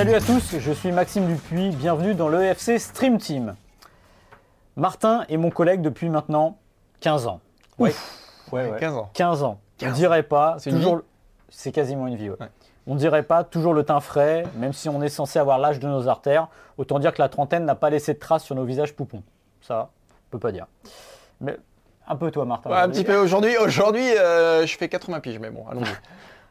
Salut à tous, je suis Maxime Dupuis, bienvenue dans l'EFC Stream Team. Martin est mon collègue depuis maintenant 15 ans. Ouais. Ouais, ouais. 15 ans. 15 ans. 15 On dirait pas, C'est toujours. C'est quasiment une vie, ouais. Ouais. On dirait pas toujours le teint frais, même si on est censé avoir l'âge de nos artères. Autant dire que la trentaine n'a pas laissé de traces sur nos visages poupons. Ça, on peut pas dire. Mais un peu toi, Martin. Ouais, un petit peu aujourd'hui. Aujourd'hui, euh, je fais 80 piges, mais bon, allons-y.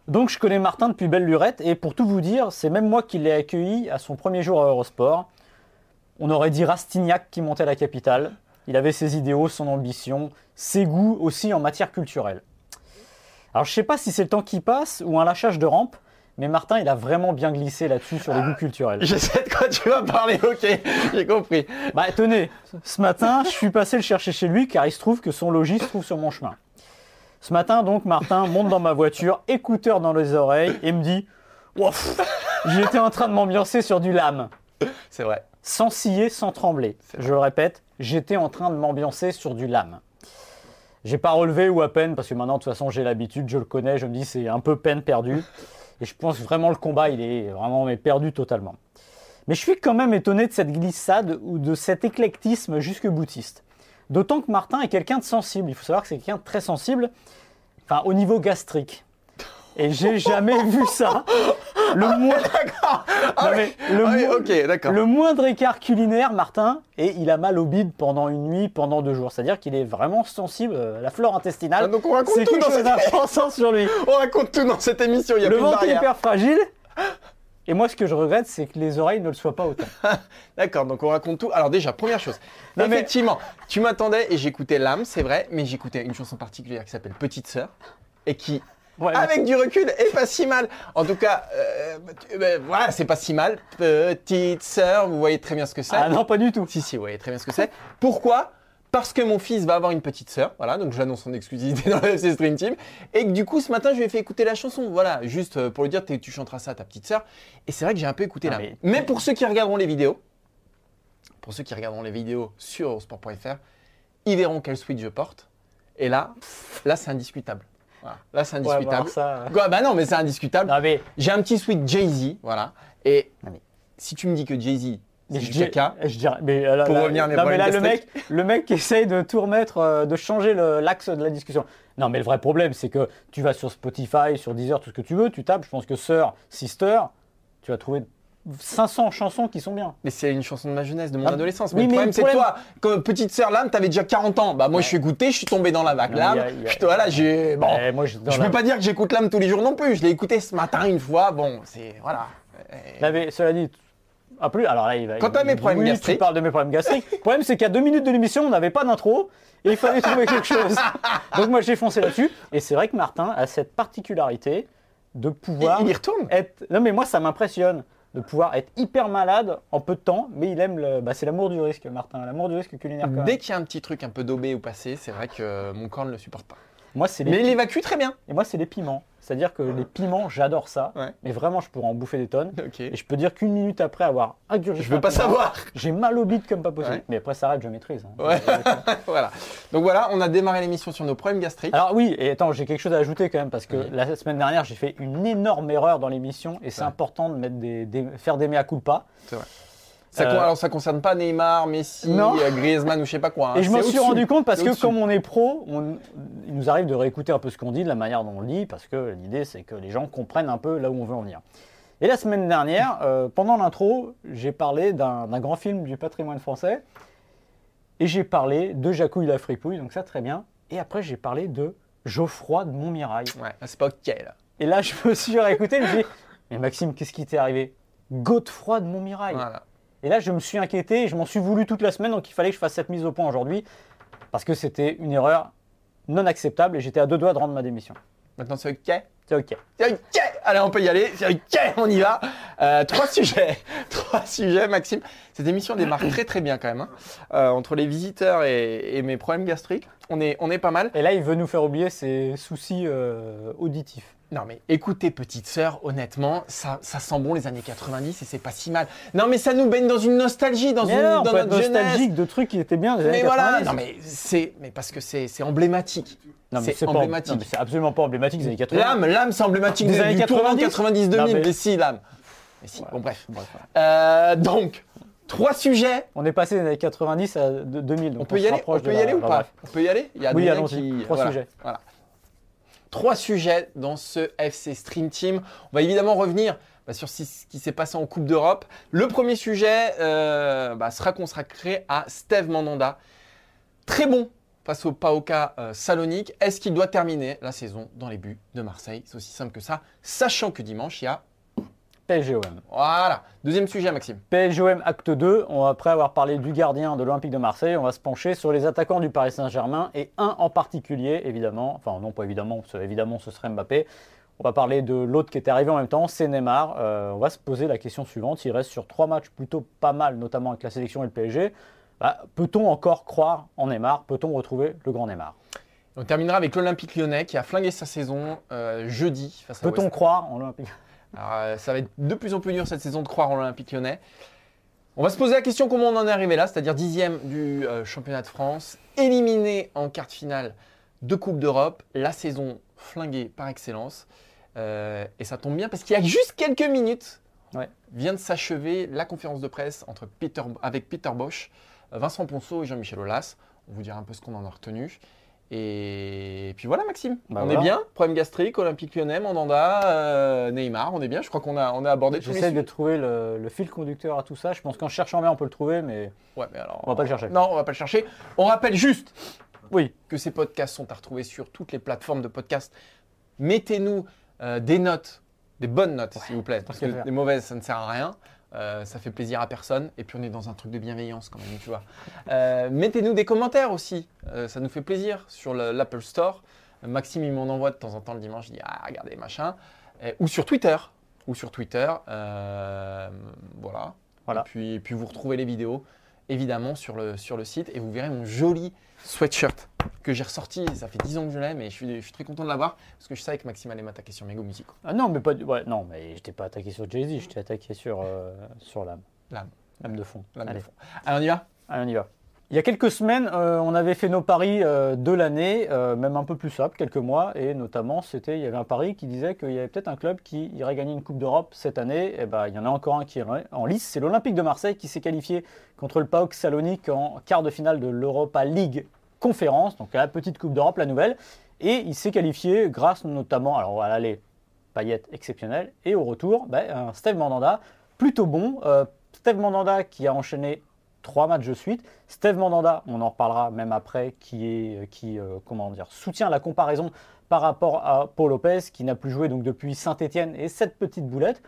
Donc je connais Martin depuis belle lurette et pour tout vous dire, c'est même moi qui l'ai accueilli à son premier jour à Eurosport. On aurait dit Rastignac qui montait à la capitale. Il avait ses idéaux, son ambition, ses goûts aussi en matière culturelle. Alors je sais pas si c'est le temps qui passe ou un lâchage de rampe, mais Martin il a vraiment bien glissé là-dessus sur les goûts culturels. Je sais de quoi tu vas parler, ok, j'ai compris. Bah tenez, ce matin, je suis passé le chercher chez lui car il se trouve que son logis se trouve sur mon chemin. Ce matin donc, Martin monte dans ma voiture, écouteur dans les oreilles et me dit Ouf, j'étais en train de m'ambiancer sur du lame. C'est vrai. Sans scier, sans trembler. Je le répète, j'étais en train de m'ambiancer sur du lame. J'ai pas relevé ou à peine parce que maintenant de toute façon j'ai l'habitude, je le connais, je me dis c'est un peu peine perdue. Et je pense vraiment le combat il est vraiment mais perdu totalement. Mais je suis quand même étonné de cette glissade ou de cet éclectisme jusque boutiste. D'autant que Martin est quelqu'un de sensible. Il faut savoir que c'est quelqu'un de très sensible, enfin au niveau gastrique. Et j'ai jamais vu ça. Le, Ah oui, mo- moindre écart culinaire, Martin, et il a mal au bide pendant une nuit, pendant deux jours. C'est-à-dire qu'il est vraiment sensible euh, à la flore intestinale. Ah, donc on raconte tout dans cette- sur lui. On raconte tout dans cette émission, il y a Le ventre hyper fragile. Et moi, ce que je regrette, c'est que les oreilles ne le soient pas autant. D'accord, donc on raconte tout. Alors déjà, première chose. Non, mais- Effectivement, tu m'attendais et j'écoutais l'âme, c'est vrai, mais j'écoutais une chanson particulière qui s'appelle Petite Sœur et qui, Ouais, avec du recul, est pas si mal. En tout cas, euh, ben, voilà, c'est pas si mal. Petite Sœur, vous voyez très bien ce que c'est. Ah non, pas du tout. Si, si, vous voyez très bien ce que c'est. Pourquoi Parce que mon fils va avoir une petite sœur, voilà, donc j'annonce son exclusivité dans le FC Stream Team, et que du coup ce matin je lui ai fait écouter la chanson, voilà, juste euh, pour lui dire tu chanteras ça à ta petite sœur, et c'est vrai que j'ai un peu écouté Ah, là. mais- Mais... pour ceux qui regarderont les vidéos, pour ceux qui regarderont les vidéos sur eurosport.fr, ils verront quelle suite je porte, et là, là c'est indiscutable. Voilà. Là c'est Ouais, indiscutable. alors ça... Quoi, bah non, mais c'est indiscutable. Mais, J'ai un petit sweat Jay-Z, voilà, et mais- si tu me dis que Jay-Z mais je, du caca, je dirais- mais euh, là, Pour là- revenir à mes non, mais là, le mec, le mec qui essaye de tout remettre, euh, de changer l'axe de la discussion. Non, mais le vrai problème, c'est que tu vas sur Spotify, sur Deezer, tout ce que tu veux, tu tapes, je pense que Sœur, Sister, tu vas trouver 500 chansons qui sont bien. Mais c'est une chanson de ma jeunesse, de mon Ah, adolescence. oui, Mais le problème, c'est toi, comme petite sœur Lame, t'avais déjà 40 ans. Bah, moi, je suis goûté, je suis tombé dans la vague Lame. y a- y a- Je te- Voilà, j'ai. Bon. Moi, je, la- peux pas dire que j'écoute Lame tous les jours non plus. Je l'ai écouté ce matin une fois. Bon, c'est. Voilà. Là, mais cela dit, ah, plus, alors là, il va. Quant il- à mes problèmes oui, gastriques- Tu parles de mes problèmes gastriques. Le problème, c'est qu'à deux minutes de l'émission, on n'avait pas d'intro et il fallait trouver quelque chose. Donc, moi, j'ai foncé là-dessus. Et c'est vrai que Martin a cette particularité de pouvoir Il, il y retourne. être. Non, mais moi, ça m'impressionne de pouvoir être hyper malade en peu de temps, mais il aime le. Bah, c'est l'amour du risque, Martin, l'amour du risque culinaire. Quand même. Dès qu'il y a un petit truc un peu daubé ou passé, c'est vrai que mon corps ne le supporte pas. Moi, c'est les Mais il évacue très bien. Et moi, c'est les piments. C'est-à-dire que les piments, j'adore ça. Ouais. Mais vraiment, je pourrais en bouffer des tonnes. Et je peux dire qu'une minute après avoir ingurgité. Je veux pas savoir. J'ai mal au bide comme pas possible. Ouais. Mais après, ça arrête, je maîtrise. hein. Ouais. voilà. Donc voilà, on a démarré l'émission sur nos problèmes gastriques. Alors oui, et attends, j'ai quelque chose à ajouter quand même, parce que Oui. la semaine dernière, j'ai fait une énorme erreur dans l'émission, et c'est important de mettre des, des- faire des mea culpa. C'est vrai. Ça, Euh, Alors ça concerne pas Neymar, Messi, Non. euh, Griezmann ou je sais pas quoi. hein. et je m'en suis rendu compte parce que comme on est pro, on- il nous arrive de réécouter un peu ce qu'on dit, de la manière dont on le dit, parce que l'idée c'est que les gens comprennent un peu là où on veut en venir. Et la semaine dernière, euh, pendant l'intro, j'ai parlé d'un grand film du patrimoine français, et j'ai parlé de Jacouille la fripouille, donc ça très bien. Et après j'ai parlé de Geoffroy de Montmirail. Ouais, c'est pas ok là. Et là je me suis réécouté, je me dit, mais Maxime, qu'est-ce qui t'est arrivé? Godefroy de Montmirail. Voilà. Et là, je me suis inquiété et je m'en suis voulu toute la semaine, donc il fallait que je fasse cette mise au point aujourd'hui, parce que c'était une erreur non acceptable et j'étais à deux doigts de rendre ma démission. Maintenant c'est ok. C'est ok. C'est ok. Allez, on peut y aller. C'est ok, on y va. Euh, trois sujets. trois sujets, Maxime. Cette émission démarre très très bien quand même. hein. Euh, entre les visiteurs et, et mes problèmes gastriques, on est, on est pas mal. Et là, il veut nous faire oublier ses soucis euh, auditifs. Non mais écoutez petite sœur, honnêtement, ça, ça sent bon les années 90 et c'est pas si mal. Non mais ça nous baigne dans une nostalgie, dans, Mais une, alors, on dans être jeunesse. de trucs qui étaient bien des Mais années voilà, 90. non mais c'est, mais parce que c'est, c'est emblématique. Non, mais c'est pas- emblématique. non, mais c'est absolument pas emblématique des années 80. L'âme, l'âme, c'est emblématique Des années du tournant 90. 90 Non, 2000. mais- mais si l'âme. Mais si, Ouais. bon bref. Bref, ouais. Euh, donc, trois sujets. On est passé des années 90 à de- 2000. donc On peut y aller, on peut y la- aller ou pas. On peut y aller Il y a Oui, allons-y. qui- Trois voilà, sujets. Voilà. Trois sujets dans ce FC Stream Team. On va évidemment revenir bah, sur ce qui s'est passé en Coupe d'Europe. Le premier sujet euh, bah, sera consacré à Steve Mandanda. Très bon face au Paoka euh, Salonique. Est-ce qu'il doit terminer la saison dans les buts de Marseille? C'est aussi simple que ça, sachant que dimanche, il y a... PSGOM. Voilà. Deuxième sujet, Maxime. PSGOM acte 2, on, après avoir parlé du gardien de l'Olympique de Marseille, on va se pencher sur les attaquants du Paris Saint-Germain et un en particulier, évidemment, enfin non pas évidemment, parce que évidemment ce serait Mbappé. On va parler de l'autre qui est arrivé en même temps, c'est Neymar. Euh, on va se poser la question suivante, il reste sur trois matchs plutôt pas mal, notamment avec la sélection et le PSG. Bah, Peut-on encore croire en Neymar? Peut-on retrouver le grand Neymar? On terminera avec l'Olympique lyonnais qui a flingué sa saison euh, jeudi Peut-on croire en l'Olympique? Alors, euh, ça va être de plus en plus dur cette saison de croire en l'Olympique lyonnais. On va se poser la question comment on en est arrivé là, c'est-à-dire dixième du euh, championnat de France, éliminé en quart de finale de Coupe d'Europe, la saison flinguée par excellence. Euh, et ça tombe bien parce qu'il y a juste quelques minutes, Ouais. vient de s'achever la conférence de presse entre Peter, avec Peter Bosch, Vincent Ponceau et Jean-Michel Aulas. On vous dira un peu ce qu'on en a retenu. Et puis voilà Maxime, Bah on voilà. est bien, problème gastrique, Olympique lyonnais, Mandanda, euh, Neymar, on est bien, je crois qu'on a, on a abordé tous J'essaie de trouver le, le fil conducteur à tout ça. Je pense qu'en cherchant bien, on peut le trouver, mais Ouais, mais alors, on va pas le chercher. Non, on va pas le chercher. On rappelle juste Oui, que ces podcasts sont à retrouver sur toutes les plateformes de podcasts. Mettez-nous euh, des notes, des bonnes notes, s'il vous plaît, parce que les mauvaises, ça ne sert à rien. Euh, ça fait plaisir à personne. Et puis on est dans un truc de bienveillance quand même, tu vois. Euh, Mettez-nous des commentaires aussi. Euh, ça nous fait plaisir sur le- l'Apple Store. Maxime, il m'en envoie de temps en temps le dimanche. Il dit Ah, regardez, machin. Ou sur Twitter. Ou sur Twitter. Voilà. Voilà. Et puis, et puis vous retrouvez les vidéos, évidemment, sur le, sur le site. Et vous verrez mon joli sweatshirt que j'ai ressorti. Ça fait 10 ans que je l'ai, mais je suis, je suis très content de l'avoir. Parce que je savais que Maxime allait m'attaquer sur Mego Music. Ah non, mais pas du- ouais, non, mais je t'ai pas attaqué sur Jay-Z, je t'ai attaqué sur, euh, sur l'âme. L'âme. L'âme fond. De fond. Allez, on y va? Allez, on y va. Il y a quelques semaines, euh, on avait fait nos paris euh, de l'année, euh, même un peu plus simple, quelques mois, et notamment, c'était, il y avait un pari qui disait qu'il y avait peut-être un club qui irait gagner une Coupe d'Europe cette année. Et ben, il y en a encore un qui est en lice, c'est l'Olympique de Marseille qui s'est qualifié contre le PAOK Salonique en quart de finale de l'Europa League Conférence, donc la petite Coupe d'Europe, la nouvelle, et il s'est qualifié grâce notamment, alors à l'aller, paillettes exceptionnelles, et au retour, ben, un Steve Mandanda plutôt bon. Steve Mandanda qui a enchaîné trois matchs de suite. Steve Mandanda, on en reparlera même après, qui, est, qui euh, comment dire, soutient la comparaison par rapport à Paul Lopez, qui n'a plus joué donc depuis Saint-Etienne et cette petite boulette.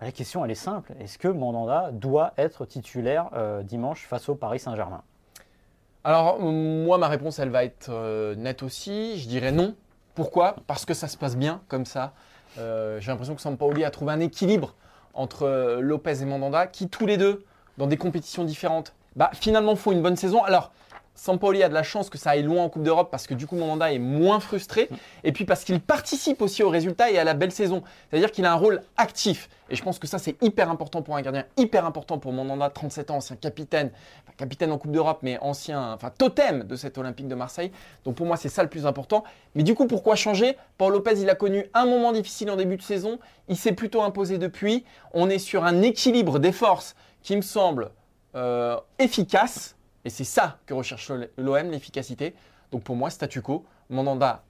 La question, elle est simple. Est-ce que Mandanda doit être titulaire euh, dimanche face au Paris Saint-Germain? Alors, euh, moi, ma réponse, elle va être euh, nette aussi. Je dirais non. Pourquoi? Parce que ça se passe bien comme ça. Euh, J'ai l'impression que Sampaoli a trouvé un équilibre entre euh, Lopez et Mandanda, qui tous les deux, dans des compétitions différentes, bah, finalement font une bonne saison. Alors, Sampaoli a de la chance que ça aille loin en Coupe d'Europe parce que du coup Mandanda est moins frustré et puis parce qu'il participe aussi au résultat et à la belle saison. C'est-à-dire qu'il a un rôle actif et je pense que ça c'est hyper important pour un gardien, hyper important pour Mandanda, 37 ans, ancien capitaine, enfin, capitaine en Coupe d'Europe mais ancien, enfin totem de cet Olympique de Marseille. Donc pour moi c'est ça le plus important. Mais du coup pourquoi changer? Paul Lopez il a connu un moment difficile en début de saison, il s'est plutôt imposé depuis. On est sur un équilibre des forces qui me semble euh, efficace. Et c'est ça que recherche l'OM, l'efficacité. Donc pour moi, statu quo, Mandanda,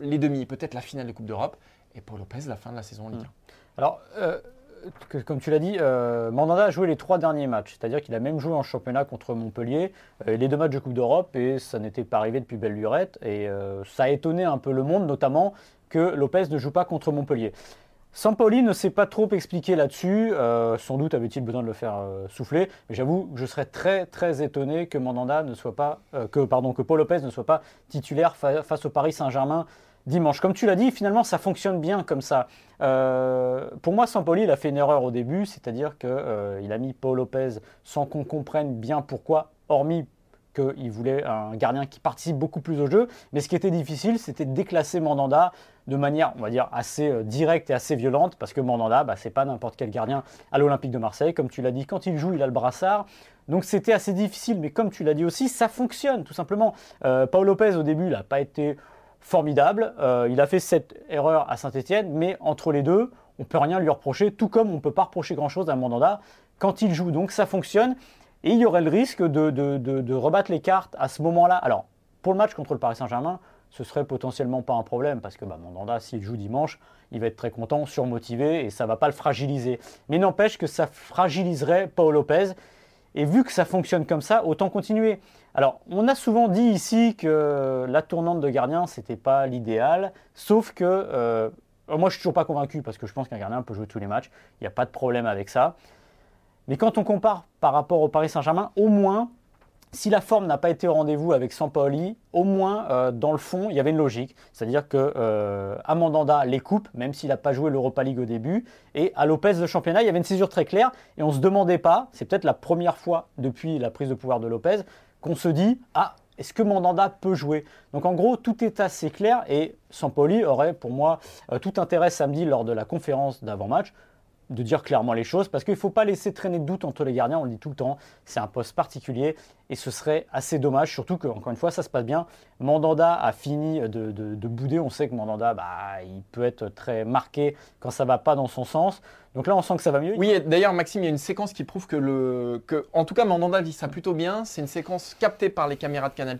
les demi, peut-être la finale de Coupe d'Europe, et Paul Lopez, la fin de la saison en Ligue 1. Alors, euh, comme tu l'as dit, euh, Mandanda a joué les trois derniers matchs, c'est-à-dire qu'il a même joué en championnat contre Montpellier, les deux matchs de Coupe d'Europe, et ça n'était pas arrivé depuis belle lurette, et ça a étonné un peu le monde, notamment que Lopez ne joue pas contre Montpellier. Sampaoli ne s'est pas trop expliqué là-dessus, euh, sans doute avait-il besoin de le faire euh, souffler, mais j'avoue je serais très très étonné que Mandanda ne soit pas, euh, que, Paul Lopez ne soit pas titulaire fa- face au Paris Saint-Germain dimanche. Comme tu l'as dit, finalement, ça fonctionne bien comme ça. Pour moi, Sampaoli, il a fait une erreur au début, c'est-à-dire qu'il a mis Paul Lopez sans qu'on comprenne bien pourquoi, hormis qu'il voulait un gardien qui participe beaucoup plus au jeu. Mais ce qui était difficile, c'était de déclasser Mandanda de manière, on va dire, assez euh, directe et assez violente, parce que Mandanda, bah, c'est pas n'importe quel gardien à l'Olympique de Marseille. Comme tu l'as dit, quand il joue, il a le brassard. Donc c'était assez difficile, mais comme tu l'as dit aussi, ça fonctionne tout simplement. Euh, Paul Lopez, au début, n'a pas été formidable. Euh, il a fait cette erreur à Saint-Etienne, mais entre les deux, on peut rien lui reprocher, tout comme on peut pas reprocher grand-chose à Mandanda quand il joue. Donc ça fonctionne, et il y aurait le risque de, de, de rebattre les cartes à ce moment-là. Alors, pour le match contre le Paris Saint-Germain, ce serait potentiellement pas un problème parce que bah, Mandanda, s'il joue dimanche, il va être très content, surmotivé et ça va pas le fragiliser. Mais n'empêche que ça fragiliserait Paul Lopez. Et vu que ça fonctionne comme ça, autant continuer. Alors, on a souvent dit ici que la tournante de gardien, c'était pas l'idéal, sauf que euh, moi, je suis toujours pas convaincu parce que je pense qu'un gardien peut jouer tous les matchs. Il n'y a pas de problème avec ça. Mais quand on compare par rapport au Paris Saint-Germain, au moins, si la forme n'a pas été au rendez-vous avec Sampaoli, au moins euh, dans le fond, il y avait une logique. C'est-à-dire que euh, Amandanda les coupe, même s'il n'a pas joué l'Europa League au début, et à Lopez de championnat, il y avait une césure très claire, et on ne se demandait pas, c'est peut-être la première fois depuis la prise de pouvoir de Lopez, qu'on se dit Ah, est-ce que Mandanda peut jouer? Donc en gros, tout est assez clair, et Sampaoli aurait pour moi euh, tout intérêt samedi lors de la conférence d'avant-match de dire clairement les choses, parce qu'il ne faut pas laisser traîner de doute entre les gardiens, on le dit tout le temps, c'est un poste particulier, et ce serait assez dommage, surtout que, encore une fois, ça se passe bien. Mandanda a fini de, bouder, on sait que Mandanda, bah, il peut être très marqué quand ça ne va pas dans son sens, donc là on sent que ça va mieux. Oui, d'ailleurs Maxime, il y a une séquence qui prouve que, le, que en tout cas Mandanda vit ça plutôt bien, c'est une séquence captée par les caméras de Canal+,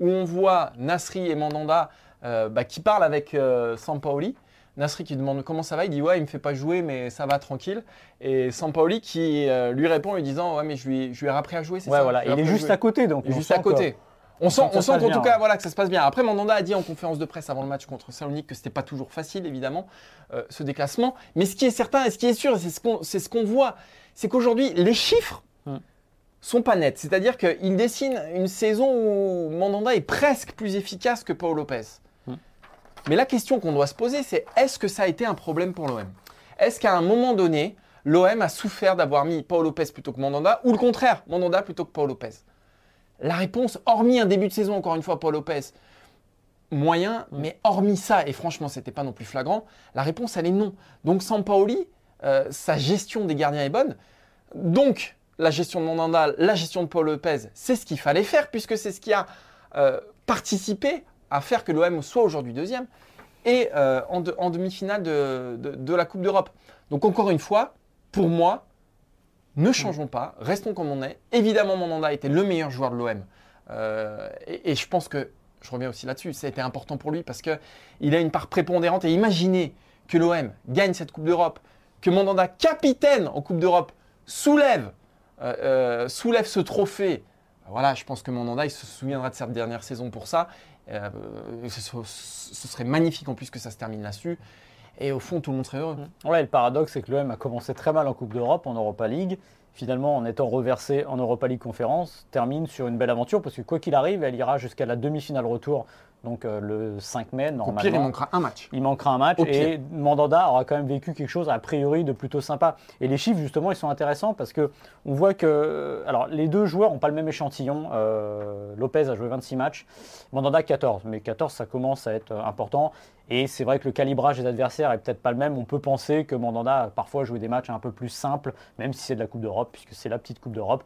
où on voit Nasri et Mandanda euh, bah, qui parlent avec euh, Sampaoli, Nasri qui demande comment ça va, il dit ouais, il me fait pas jouer, mais ça va tranquille. Et Sampaoli qui euh, lui répond en lui disant ouais, mais je lui, je lui ai appris à jouer, c'est ouais, Voilà. Il est juste à côté, donc. Il est juste à côté. On sent, on sent qu'en tout cas, voilà, que ça se passe bien. Après, Mandanda a dit en conférence de presse avant le match contre Salonique que c'était pas toujours facile, évidemment, euh, ce déclassement. Mais ce qui est certain et ce qui est sûr, c'est ce qu'on ce qu'on voit, c'est qu'aujourd'hui, les chiffres hmm. sont pas nets. C'est-à-dire qu'il dessine une saison où Mandanda est presque plus efficace que Paul Lopez. Mais la question qu'on doit se poser, c'est est-ce que ça a été un problème pour l'OM Est-ce qu'à un moment donné, l'OM a souffert d'avoir mis Paul Lopez plutôt que Mandanda ou le contraire, Mandanda plutôt que Paul Lopez? La réponse, hormis un début de saison, encore une fois, Paul Lopez, moyen, mais hormis ça, et franchement, c'était pas non plus flagrant, la réponse, elle est non. Donc, sans Paoli, euh, sa gestion des gardiens est bonne. Donc, la gestion de Mandanda, la gestion de Paul Lopez, c'est ce qu'il fallait faire, puisque c'est ce qui a euh, participé à faire que l'OM soit aujourd'hui deuxième et euh, en, demi-finale de, la Coupe d'Europe. Donc encore une fois, pour moi, ne changeons pas, restons comme on est. Évidemment, Mandanda était le meilleur joueur de l'OM. Euh, et, je pense que, je reviens aussi là-dessus, ça a été important pour lui parce qu'il a une part prépondérante. Et imaginez que l'OM gagne cette Coupe d'Europe, que Mandanda, capitaine en Coupe d'Europe, soulève, euh, soulève ce trophée. Voilà, je pense que Mandanda, il se souviendra de cette dernière saison pour ça. Euh, ce, serait magnifique en plus que ça se termine là-dessus. Et au fond, tout le monde serait heureux. Ouais, le paradoxe, c'est que l'OM a commencé très mal en Coupe d'Europe, en Europa League. Finalement, en étant reversé en Europa League Conférence, termine sur une belle aventure parce que quoi qu'il arrive, elle ira jusqu'à la demi-finale retour donc euh, le 5 mai, normalement. Au pire, il manquera un match. Il manquera un match et Mandanda aura quand même vécu quelque chose a priori de plutôt sympa. Et les chiffres, justement, ils sont intéressants parce que on voit que alors les deux joueurs n'ont pas le même échantillon. Euh, Lopez a joué 26 matchs, Mandanda 14. Mais 14, ça commence à être important. Et c'est vrai que le calibrage des adversaires est peut-être pas le même. On peut penser que Mandanda a parfois joué des matchs un peu plus simples, même si c'est de la Coupe d'Europe, puisque c'est la petite Coupe d'Europe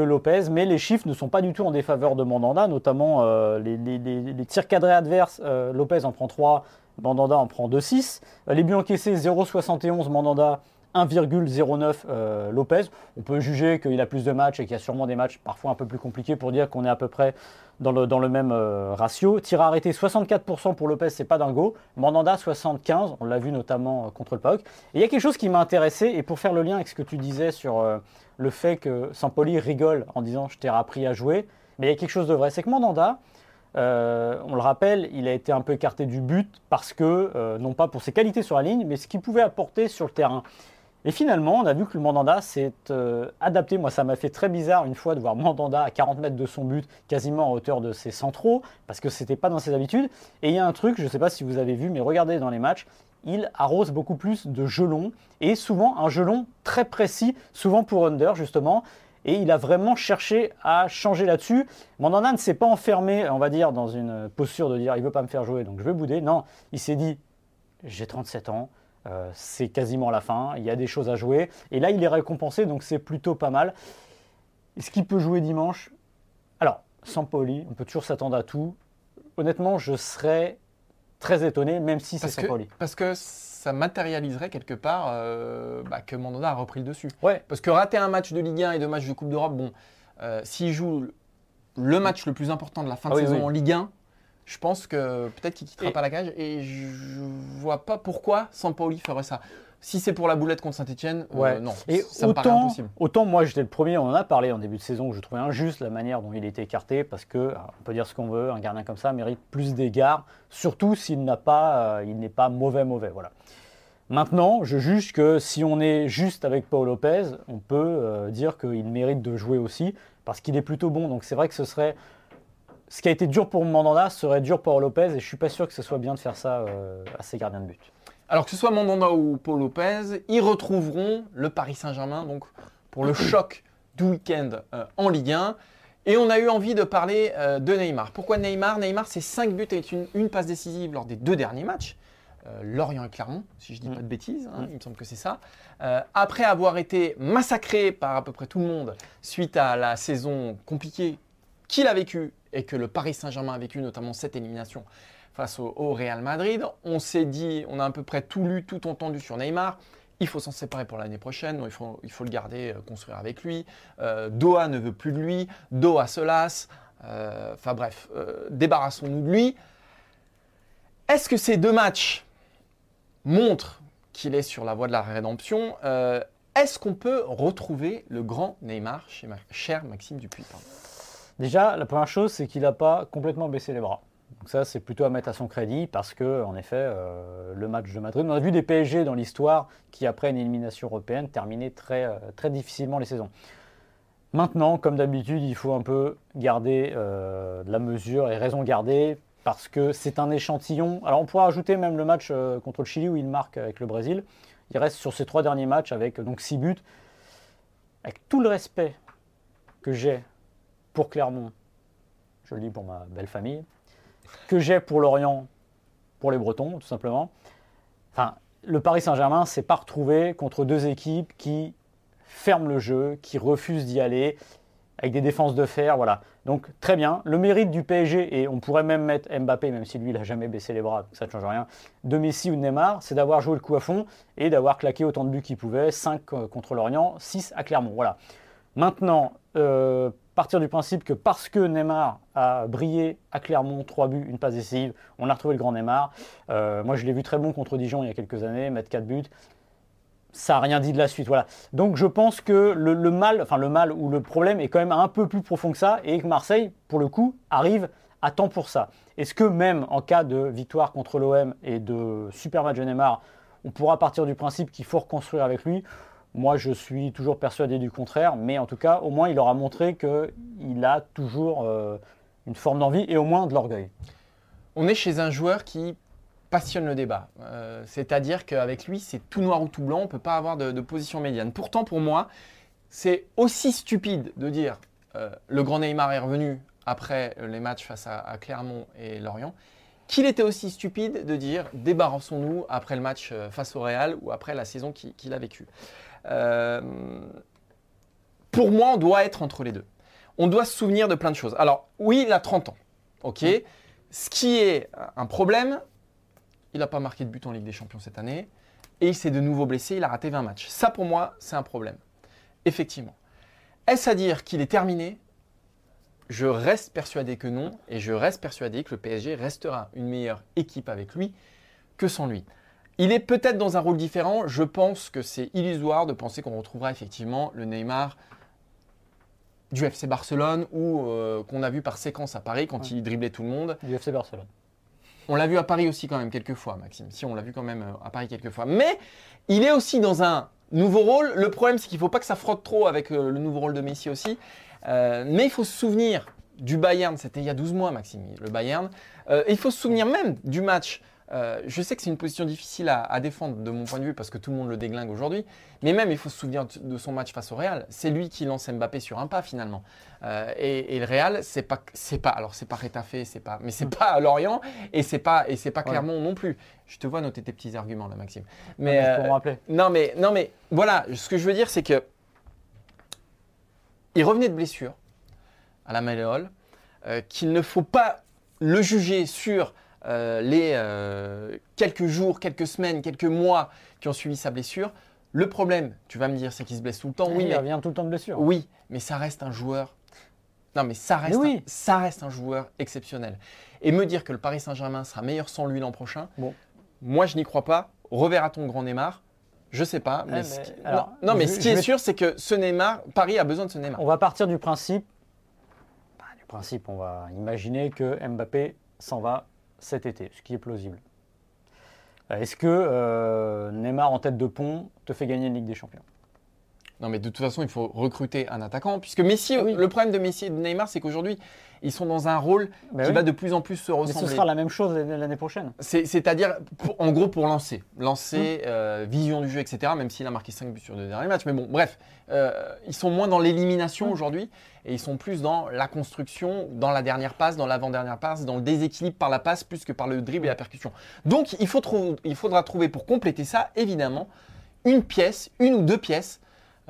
Lopez, mais les chiffres ne sont pas du tout en défaveur de Mandanda, notamment euh, les, tirs cadrés adverses. Euh, Lopez en prend 3, Mandanda en prend 2-6. Euh, les buts encaissés 0,71, Mandanda 1,09 Lopez. On peut juger qu'il a plus de matchs et qu'il y a sûrement des matchs parfois un peu plus compliqués pour dire qu'on est à peu près dans le, même ratio. Tir arrêté 64% pour Lopez, c'est pas dingo. Mandanda 75, on l'a vu notamment contre le PAOK. Et il y a quelque chose qui m'a intéressé, et pour faire le lien avec ce que tu disais sur le fait que Sampoli rigole en disant je t'ai appris à jouer. Mais il y a quelque chose de vrai, c'est que Mandanda, euh, on le rappelle, il a été un peu écarté du but parce que, euh, non pas pour ses qualités sur la ligne, mais ce qu'il pouvait apporter sur le terrain. Et finalement, on a vu que le Mandanda s'est euh, adapté. Moi, ça m'a fait très bizarre une fois de voir Mandanda à 40 mètres de son but, quasiment en hauteur de ses centraux, parce que ce n'était pas dans ses habitudes. Et il y a un truc, je ne sais pas si vous avez vu, mais regardez dans les matchs, il arrose beaucoup plus de gelons et souvent un gelon très précis, souvent pour under justement. Et il a vraiment cherché à changer là-dessus. Mandanda ne s'est pas enfermé, on va dire, dans une posture de dire il veut pas me faire jouer, donc je vais bouder. Non, il s'est dit j'ai 37 ans, euh, c'est quasiment la fin, il y a des choses à jouer. Et là, il est récompensé, donc c'est plutôt pas mal. Est-ce qu'il peut jouer dimanche? Alors, sans poli, on peut toujours s'attendre à tout. Honnêtement, je serais très étonné, même si c'est Sampoli. Parce que ça matérialiserait quelque part euh, bah, que Mandanda a repris le dessus. Ouais. Parce que rater un match de Ligue 1 et deux matchs de Coupe d'Europe, bon, euh, s'il joue le match le plus important de la fin de Ah saison oui. en Ligue 1, je pense que peut-être qu'il quittera Et- pas la cage et je vois pas pourquoi Sampaoli ferait ça. Si c'est pour la boulette contre Saint-Etienne, Ouais. non, Et ça me paraît autant, impossible. autant moi j'étais le premier, on en a parlé en début de saison, où je trouvais injuste la manière dont il était écarté, parce que, on peut dire ce qu'on veut, un gardien comme ça mérite plus d'égards, surtout s'il n'a pas, euh, il n'est pas mauvais mauvais, voilà. Maintenant, je juge que si on est juste avec Paul Lopez, on peut euh, dire qu'il mérite de jouer aussi, parce qu'il est plutôt bon. Donc c'est vrai que ce serait, ce qui a été dur pour Mandanda serait dur pour Lopez, et je suis pas sûr que ce soit bien de faire ça euh, à ses gardiens de but. Alors que ce soit Mandanda ou Paul Lopez, ils retrouveront le Paris Saint-Germain donc pour le choc du week-end euh, en Ligue 1. Et on a eu envie de parler euh, de Neymar. Pourquoi Neymar? Neymar, c'est 5 buts et une, une passe décisive lors des deux derniers matchs. Euh, Lorient et Clermont, si je dis Mm. pas de bêtises, hein, Mm. il me semble que c'est ça. Après avoir été massacré par à peu près tout le monde suite à la saison compliquée qu'il a vécue et que le Paris Saint-Germain a vécu, notamment cette élimination face au, Real Madrid. On s'est dit, on a à peu près tout lu, tout entendu sur Neymar. Il faut s'en séparer pour l'année prochaine, il faut, il faut le garder, euh, construire avec lui. Euh, Doha ne veut plus de lui, Doha se lasse. Euh, Enfin bref, débarrassons-nous de lui. Est-ce que ces deux matchs montrent qu'il est sur la voie de la rédemption Est-ce qu'on peut retrouver le grand Neymar chez ma cher Maxime Dupuis Déjà, la première chose, c'est qu'il n'a pas complètement baissé les bras. Donc ça, c'est plutôt à mettre à son crédit parce que, en effet, euh, le match de Madrid, on a vu des PSG dans l'histoire qui, après une élimination européenne, terminaient très, euh, très difficilement les saisons. Maintenant, comme d'habitude, il faut un peu garder euh, de la mesure et raison garder parce que c'est un échantillon. Alors, on pourra ajouter même le match contre le Chili où il marque avec le Brésil. Il reste sur ses trois derniers matchs avec donc six buts. Avec tout le respect que j'ai pour Clermont, je le dis pour ma belle famille, que j'ai pour Lorient, pour les Bretons, tout simplement. Le Paris Saint-Germain s'est pas retrouvé contre deux équipes qui ferment le jeu, qui refusent d'y aller, avec des défenses de fer, voilà. Donc très bien. Le mérite du PSG, et on pourrait même mettre Mbappé, même si lui, il n'a jamais baissé les bras, ça ne change rien, de Messi ou de Neymar, c'est d'avoir joué le coup à fond et d'avoir claqué autant de buts qu'il pouvait, 5 contre Lorient, 6 à Clermont. Voilà. Maintenant, euh, partir du principe que parce que Neymar a brillé à Clermont, 3 buts, une passe décisive, on a retrouvé le grand Neymar. Euh, moi, je l'ai vu très bon contre Dijon il y a quelques années, mettre 4 buts. Ça n'a rien dit de la suite. Voilà. Donc je pense que le, le mal, enfin le mal ou le problème est quand même un peu plus profond que ça et que Marseille, pour le coup, arrive à temps pour ça. Est-ce que même en cas de victoire contre l'OM et de super match de Neymar, on pourra partir du principe qu'il faut reconstruire avec lui? Moi, je suis toujours persuadé du contraire, mais en tout cas, au moins, il aura montré qu'il a toujours euh, une forme d'envie et au moins de l'orgueil. On est chez un joueur qui passionne le débat. Euh, C'est-à-dire qu'avec lui, c'est tout noir ou tout blanc, on ne peut pas avoir de, position médiane. Pourtant, pour moi, c'est aussi stupide de dire euh, le grand Neymar est revenu après les matchs face à, Clermont et Lorient, qu'il était aussi stupide de dire débarrassons-nous après le match face au Real ou après la saison qu'il a vécue. Euh, pour moi, on doit être entre les deux. On doit se souvenir de plein de choses. Alors, oui, il a 30 ans. OK? Ce qui est un problème, il n'a pas marqué de but en Ligue des Champions cette année. Et il s'est de nouveau blessé, il a raté 20 matchs. Ça, pour moi, c'est un problème. Effectivement. Est-ce à dire qu'il est terminé? Je reste persuadé que non. Et je reste persuadé que le PSG restera une meilleure équipe avec lui que sans lui. Il est peut-être dans un rôle différent. Je pense que c'est illusoire de penser qu'on retrouvera effectivement le Neymar du FC Barcelone ou euh, qu'on a vu par séquence à Paris quand il driblait tout le monde. Du FC Barcelone. On l'a vu à Paris aussi quand même quelques fois, Maxime. Si, on l'a vu quand même euh, à Paris quelques fois. Mais il est aussi dans un nouveau rôle. Le problème, c'est qu'il ne faut pas que ça frotte trop avec euh, le nouveau rôle de Messi aussi. Euh, mais il faut se souvenir du Bayern, c'était il y a 12 mois, Maxime, le Bayern. Il faut se souvenir même du match. Euh, je sais que c'est une position difficile à, à défendre de mon point de vue parce que tout le monde le déglingue aujourd'hui. Mais même, il faut se souvenir de- de son match face au Real. C'est lui qui lance Mbappé sur un pas finalement. Euh, et, et le Real, c'est pas, c'est pas, alors c'est pas Rétafé, c'est pas, mais c'est pas Lorient et c'est pas, et c'est pas Ouais. Clermont non plus. Je te vois noter tes petits arguments là, Maxime. Mais Mais pour euh, me rappeler. non, mais non, mais voilà. Ce que je veux dire, c'est que il revenait de blessure à la malléole, euh, qu'il ne faut pas le juger sur euh, les euh, quelques jours, quelques semaines, quelques mois qui ont suivi sa blessure. Le problème, tu vas me dire, c'est qu'il se blesse tout le temps. Oui, il mais, revient tout le temps de blessure. oui, mais ça reste un joueur. Non, mais ça reste, Mais oui. un, ça reste un joueur exceptionnel. Et me dire que le Paris Saint-Germain sera meilleur sans lui l'an prochain, Bon. moi je n'y crois pas. Reverra ton grand Neymar? Je sais pas. Mais Ouais, ce mais qui- alors, non, non, mais je- ce qui est vais- sûr, c'est que ce Neymar, Paris a besoin de ce Neymar. On va partir du principe, bah, du principe, on va imaginer que Mbappé s'en va cet été, ce qui est plausible. Euh, Est-ce que euh, Neymar en tête de pont te fait gagner une Ligue des Champions? Non, mais de toute façon, il faut recruter un attaquant. Puisque Messi, Oui. le problème de Messi et de Neymar, c'est qu'aujourd'hui, ils sont dans un rôle Bah qui oui. va de plus en plus se Mais ressembler. ce sera la même chose l'année prochaine. C'est- C'est-à-dire, en gros, pour lancer. Lancer, Hum. euh, vision du jeu, etc. Même s'il a marqué 5 buts sur deux derniers matchs. Mais bon, bref, euh, ils sont moins dans l'élimination Hum. aujourd'hui et ils sont plus dans la construction, dans la dernière passe, dans l'avant-dernière passe, dans le déséquilibre par la passe plus que par le dribble et la percussion. Donc, il, faut il faudra trouver pour compléter ça, évidemment, une pièce, une ou deux pièces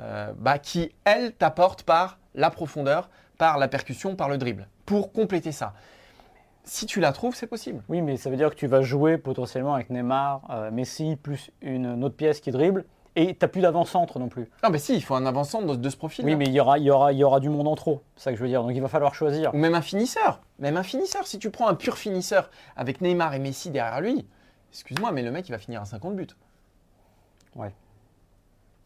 euh, bah, qui, elles, t'apportent par la profondeur, par la percussion, par le dribble. Pour compléter ça. Si tu la trouves, c'est possible. Oui, mais ça veut dire que tu vas jouer potentiellement avec Neymar, euh, Messi, plus une autre pièce qui dribble, et tu n'as plus d'avant-centre non plus. Ah, mais si, il faut un avançant de, de ce profil. Oui, mais il y aura, il y, aura, il y aura du monde en trop, c'est ça que je veux dire. Donc il va falloir choisir. Ou même un finisseur. Même un finisseur. Si tu prends un pur finisseur avec Neymar et Messi derrière lui, excuse-moi, mais le mec, il va finir à 50 buts. Ouais.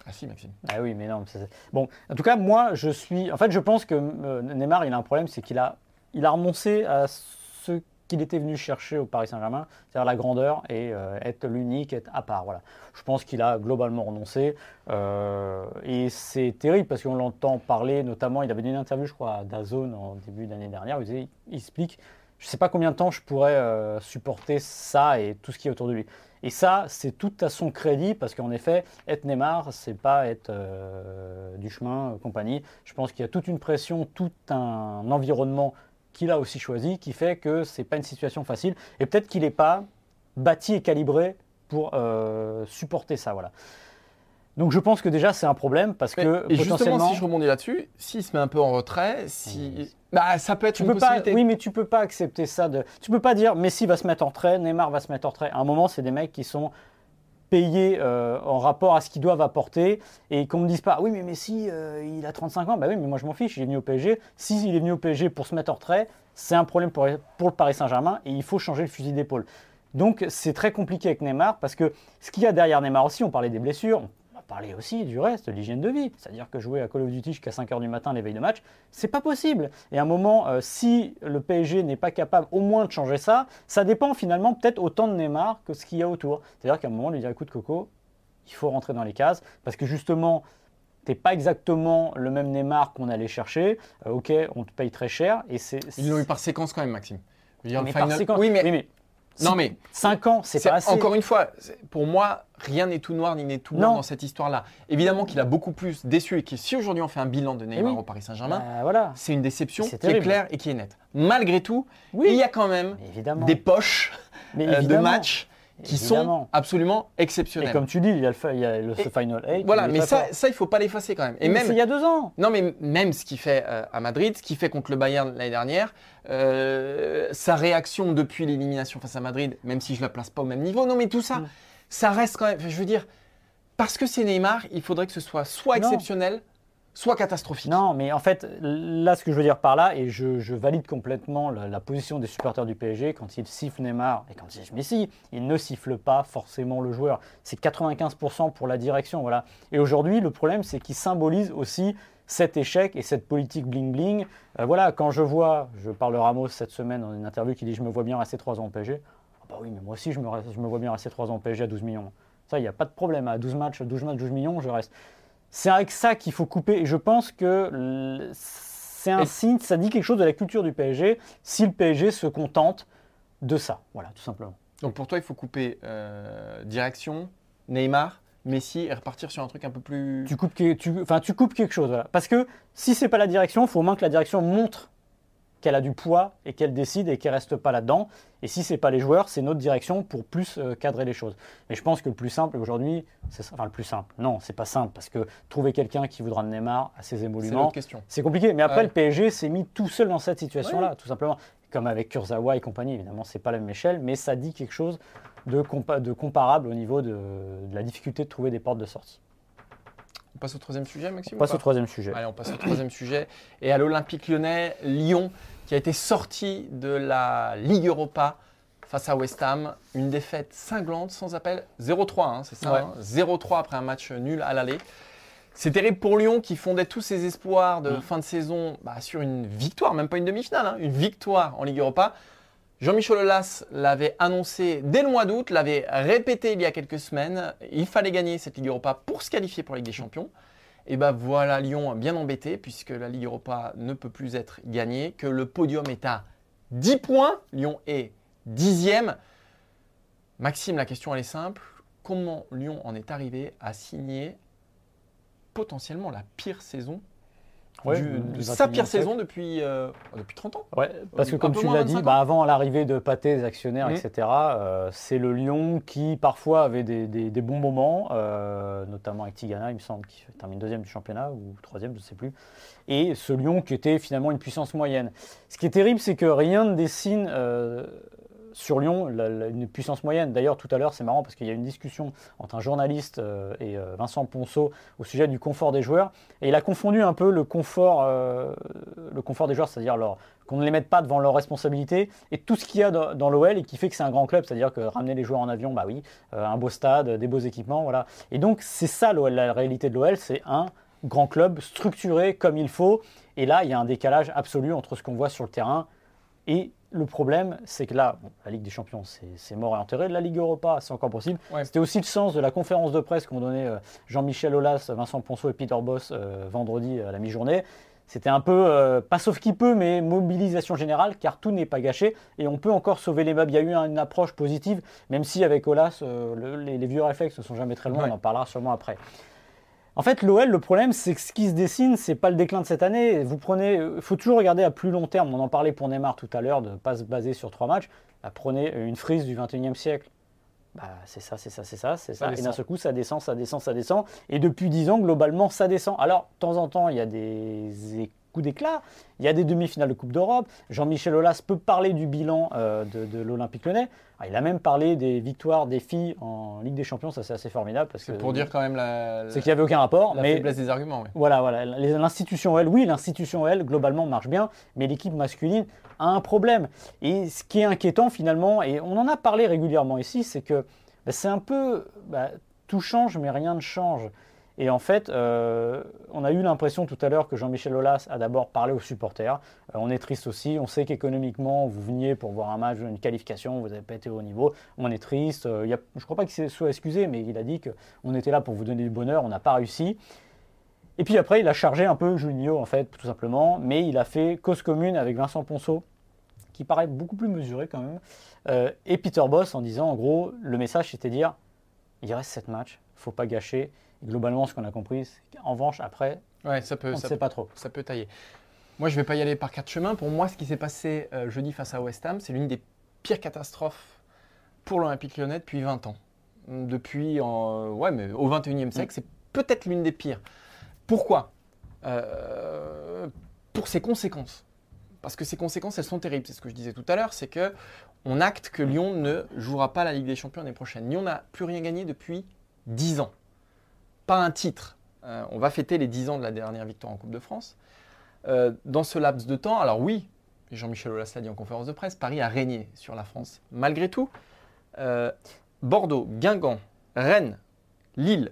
Ah si, Maxime. Ah oui, mais non. Bon, en tout cas, moi, je suis. En fait, je pense que euh, Neymar, il a un problème, c'est qu'il a, il a renoncé à ce qu'il était venu chercher au Paris Saint-Germain, c'est-à-dire la grandeur et euh, être l'unique, être à part. Voilà. Je pense qu'il a globalement renoncé. euh, et c'est terrible parce qu'on l'entend parler, notamment, il avait donné une interview, je crois, à Dazone en début d'année dernière. où Il, explique je ne sais pas combien de temps je pourrais euh, supporter ça et tout ce qui est autour de lui. Et ça, c'est tout à son crédit parce qu'en effet, être Neymar, c'est pas être du chemin, compagnie. Je pense qu'il y a toute une pression, tout un environnement qu'il a aussi choisi qui fait que c'est pas une situation facile. Et peut-être qu'il n'est pas bâti et calibré pour euh, supporter ça. Voilà. Donc je pense que déjà c'est un problème parce Mais- que et justement, potentiellement si je rebondis là-dessus, s'il se met un peu en retrait, si... Bah, ça peut être tu une peux pas, possibilité. oui, mais tu peux pas accepter ça. De, tu peux pas dire Messi va se mettre en retrait, Neymar va se mettre en retrait. À un moment, c'est des mecs qui sont payés euh, en rapport à ce qu'ils doivent apporter et qu'on me dise pas oui mais Messi euh, il a 35 ans. Bah oui mais moi je m'en fiche il est venu au PSG si il est venu au PSG pour se mettre en retrait c'est un problème pour, pour le Paris Saint-Germain et il faut changer le fusil d'épaule. Donc c'est très compliqué avec Neymar parce que ce qu'il y a derrière Neymar aussi on parlait des blessures parler aussi du reste de l'hygiène de vie c'est-à-dire que jouer à Call of Duty jusqu'à 5h du matin les veilles de match c'est pas possible. Et à un moment, euh, si le PSG n'est pas capable au moins de changer ça, ça dépend finalement peut-être autant de Neymar que ce qu'il y a autour. C'est-à-dire qu'à un moment, lui dire écoute Coco, il faut rentrer dans les cases parce que justement, t'es pas exactement le même Neymar qu'on allait chercher. Euh, ok, on te paye très cher et c'est. Ils l'ont eu par séquence quand même, Maxime. Dire, mais par séquence- Oui, mais, oui, mais non, mais 5 ans, c'est pas assez. encore une fois, pour moi, rien n'est tout noir ni n'est tout blanc dans cette histoire-là. Évidemment qu'il a beaucoup plus déçu et que si aujourd'hui on fait un bilan de Neymar Eh oui. au Paris Saint-Germain, Bah, voilà. c'est une déception qui est claire et qui est nette. Malgré tout, Oui. il y a quand même des poches euh, de matchs qui Évidemment. sont absolument Et exceptionnels. comme tu dis, il y a le, il y a le ce Et- Final 8. Voilà, mais ça, ça, il faut pas l'effacer quand même. Et Mais même, c'est il y a deux ans. non, mais même ce qu'il fait euh, à Madrid, ce qu'il fait contre le Bayern l'année dernière, euh, sa réaction depuis l'élimination face à Madrid, même si je la place pas au même niveau, non, mais tout ça, Mm. ça reste quand même. Je veux dire, parce que c'est Neymar, il faudrait que ce soit soit Non. exceptionnel, soit catastrophique. Non, mais en fait, là, ce que je veux dire par là, et je, je valide complètement la, position des supporters du PSG, quand ils sifflent Neymar et quand ils sifflent Messi, ils ne sifflent pas forcément le joueur. C'est 95% pour la direction, voilà. Et aujourd'hui, le problème, c'est qu'ils symbolisent aussi cet échec et cette politique bling-bling. Euh, voilà, quand je vois, je parle de Ramos cette semaine dans une interview qui dit « je me vois bien rester 3 ans au PSG », Ah bah oui, mais moi aussi, je me, je me vois bien rester 3 ans au PSG à 12 millions. Ça, il n'y a pas de problème. À 12 matchs, 12 matchs, 12 millions, je reste. C'est avec ça qu'il faut couper. Et je pense que c'est un Et- signe, ça dit quelque chose de la culture du PSG, si le PSG se contente de ça. Voilà, tout simplement. Donc pour toi, il faut couper euh, direction, Neymar, Messi et repartir sur un truc un peu plus. Tu coupes, que- tu, enfin, tu coupes quelque chose. voilà. Parce que si c'est pas la direction, il faut au moins que la direction montre qu'elle a du poids et qu'elle décide et qu'elle reste pas là-dedans. Et si c'est pas les joueurs, c'est notre direction pour plus euh, cadrer les choses. Mais je pense que le plus simple aujourd'hui, c'est enfin le plus simple. Non, c'est pas simple parce que trouver quelqu'un qui voudra de Neymar à ses émoluments. C'est compliqué, mais après Ouais. le PSG s'est mis tout seul dans cette situation-là, tout simplement. comme avec Kurzawa et compagnie. Évidemment, c'est pas la même échelle, mais ça dit quelque chose de, de comparable au niveau de, la difficulté de trouver des portes de sortie. On passe au troisième sujet, Maxime On passe au troisième sujet. Allez, on passe au troisième sujet. Et à l'Olympique lyonnais, Lyon, qui a été sorti de la Ligue Europa face à West Ham. Une défaite cinglante, sans appel. 0-3, hein, c'est ça 0-3 hein. après un match nul à l'aller. C'est terrible pour Lyon qui fondait tous ses espoirs de mm. fin de saison bah, sur une victoire, même pas une demi-finale, hein, une victoire en Ligue Europa. Jean-Michel Aulas l'avait annoncé dès le mois d'août, l'avait répété il y a quelques semaines. Il fallait gagner cette Ligue Europa pour se qualifier pour la Ligue des Champions. Et bien voilà Lyon bien embêté puisque la Ligue Europa ne peut plus être gagnée, que le podium est à 10 points. Lyon est dixième. Maxime, la question elle est simple. Comment Lyon en est arrivé à signer potentiellement la pire saison sa pire saison depuis, euh, depuis 30 ans. Ouais, parce que comme tu l'as dit, bah, avant l'arrivée de Pâté, des actionnaires, mmh. etc., euh, c'est le Lyon qui parfois avait des, des, bons moments, euh, notamment avec Tigana, il me semble, qui termine deuxième du championnat, ou troisième, je ne sais plus. Et ce Lyon qui était finalement une puissance moyenne. Ce qui est terrible, c'est que rien ne dessine sur Lyon une puissance moyenne. D'ailleurs, tout à l'heure, c'est marrant parce qu'il y a une discussion entre un journaliste euh, et euh, Vincent Ponceau au sujet du confort des joueurs. Et il a confondu un peu le confort, euh, des joueurs, c'est-à-dire qu'on ne les mette pas devant leurs responsabilités, et tout ce qu'il y a dans, l'OL et qui fait que c'est un grand club, c'est-à-dire que ramener les joueurs en avion, bah oui, un beau stade, des beaux équipements, voilà. Et donc, c'est ça la réalité de l'OL, c'est un grand club structuré comme il faut. Et là, il y a un décalage absolu entre ce qu'on voit sur le terrain et le problème, c'est que là, la Ligue des Champions, c'est mort et enterré. La Ligue Europa, c'est encore possible. C'était aussi le sens de la conférence de presse qu'ont donné euh, Jean-Michel Aulas, Vincent Ponceau et Peter Boss euh, vendredi à la mi-journée. C'était un peu, euh, pas sauf qui peut, mais mobilisation générale, car tout n'est pas gâché et on peut encore sauver les meubles. Il y a eu une approche positive, même si avec Aulas, les, vieux réflexes ne sont jamais très loin, on en parlera sûrement après. En fait, l'OL, le problème, c'est que ce qui se dessine, c'est pas le déclin de cette année. Vous prenez, il faut toujours regarder à plus long terme. On en parlait pour Neymar tout à l'heure, de ne pas se baser sur trois matchs. Bah, prenez une frise du 21e siècle. Bah, c'est ça, c'est ça, c'est ça, c'est ça. Et d'un seul coup, ça descend, ça descend, ça descend. Et depuis 10 ans, globalement, ça descend. Alors, de temps en temps, il y a des coup d'éclat. Il y a des demi-finales de Coupe d'Europe. Jean-Michel Aulas peut parler du bilan euh, de, l'Olympique lyonnais. Ah, il a même parlé des victoires des filles en Ligue des Champions. Ça, c'est assez formidable. C'est pour dire quand même la. C'est qu'il n'y avait aucun rapport. La mais faiblesse des arguments. Oui. Voilà, voilà. L'institution, elle, oui, l'institution, elle, globalement, marche bien. Mais l'équipe masculine a un problème. Et ce qui est inquiétant, finalement, et on en a parlé régulièrement ici, c'est que bah, c'est un peu. Bah, tout change, mais rien ne change. Et en fait, euh, on a eu l'impression tout à l'heure que Jean-Michel Aulas a d'abord parlé aux supporters. Euh, on est triste aussi. On sait qu'économiquement, vous veniez pour voir un match, une qualification, vous n'avez pas été au niveau. On est triste. Euh, je ne crois pas qu'il soit excusé, mais il a dit qu'on était là pour vous donner du bonheur. On n'a pas réussi. Et puis après, il a chargé un peu Junio, en fait, tout simplement. Mais il a fait cause commune avec Vincent Ponceau, qui paraît beaucoup plus mesuré quand même, et Peter Boss en disant, en gros, le message, c'était dire, il reste 7 matchs, faut pas gâcher globalement, ce qu'on a compris, c'est qu'en revanche, après, ouais, ça peut, on ne sait pas trop. Ça peut tailler. Moi, je ne vais pas y aller par quatre chemins. Pour moi, ce qui s'est passé euh, jeudi face à West Ham, c'est l'une des pires catastrophes pour l'Olympique lyonnais depuis 20 ans. Depuis, en, ouais, mais au 21e siècle, mm. c'est peut-être l'une des pires. Pourquoi? Euh, Pour ses conséquences. Parce que ces conséquences, elles sont terribles. C'est ce que je disais tout à l'heure, c'est que on acte que Lyon ne jouera pas la Ligue des Champions l'année prochaine. Lyon n'a plus rien gagné depuis 10 ans pas un titre. Euh, on va fêter les 10 ans de la dernière victoire en Coupe de France. Euh, dans ce laps de temps, alors oui, Jean-Michel Aulas l'a dit en conférence de presse, Paris a régné sur la France. Malgré tout, euh, Bordeaux, Guingamp, Rennes, Lille,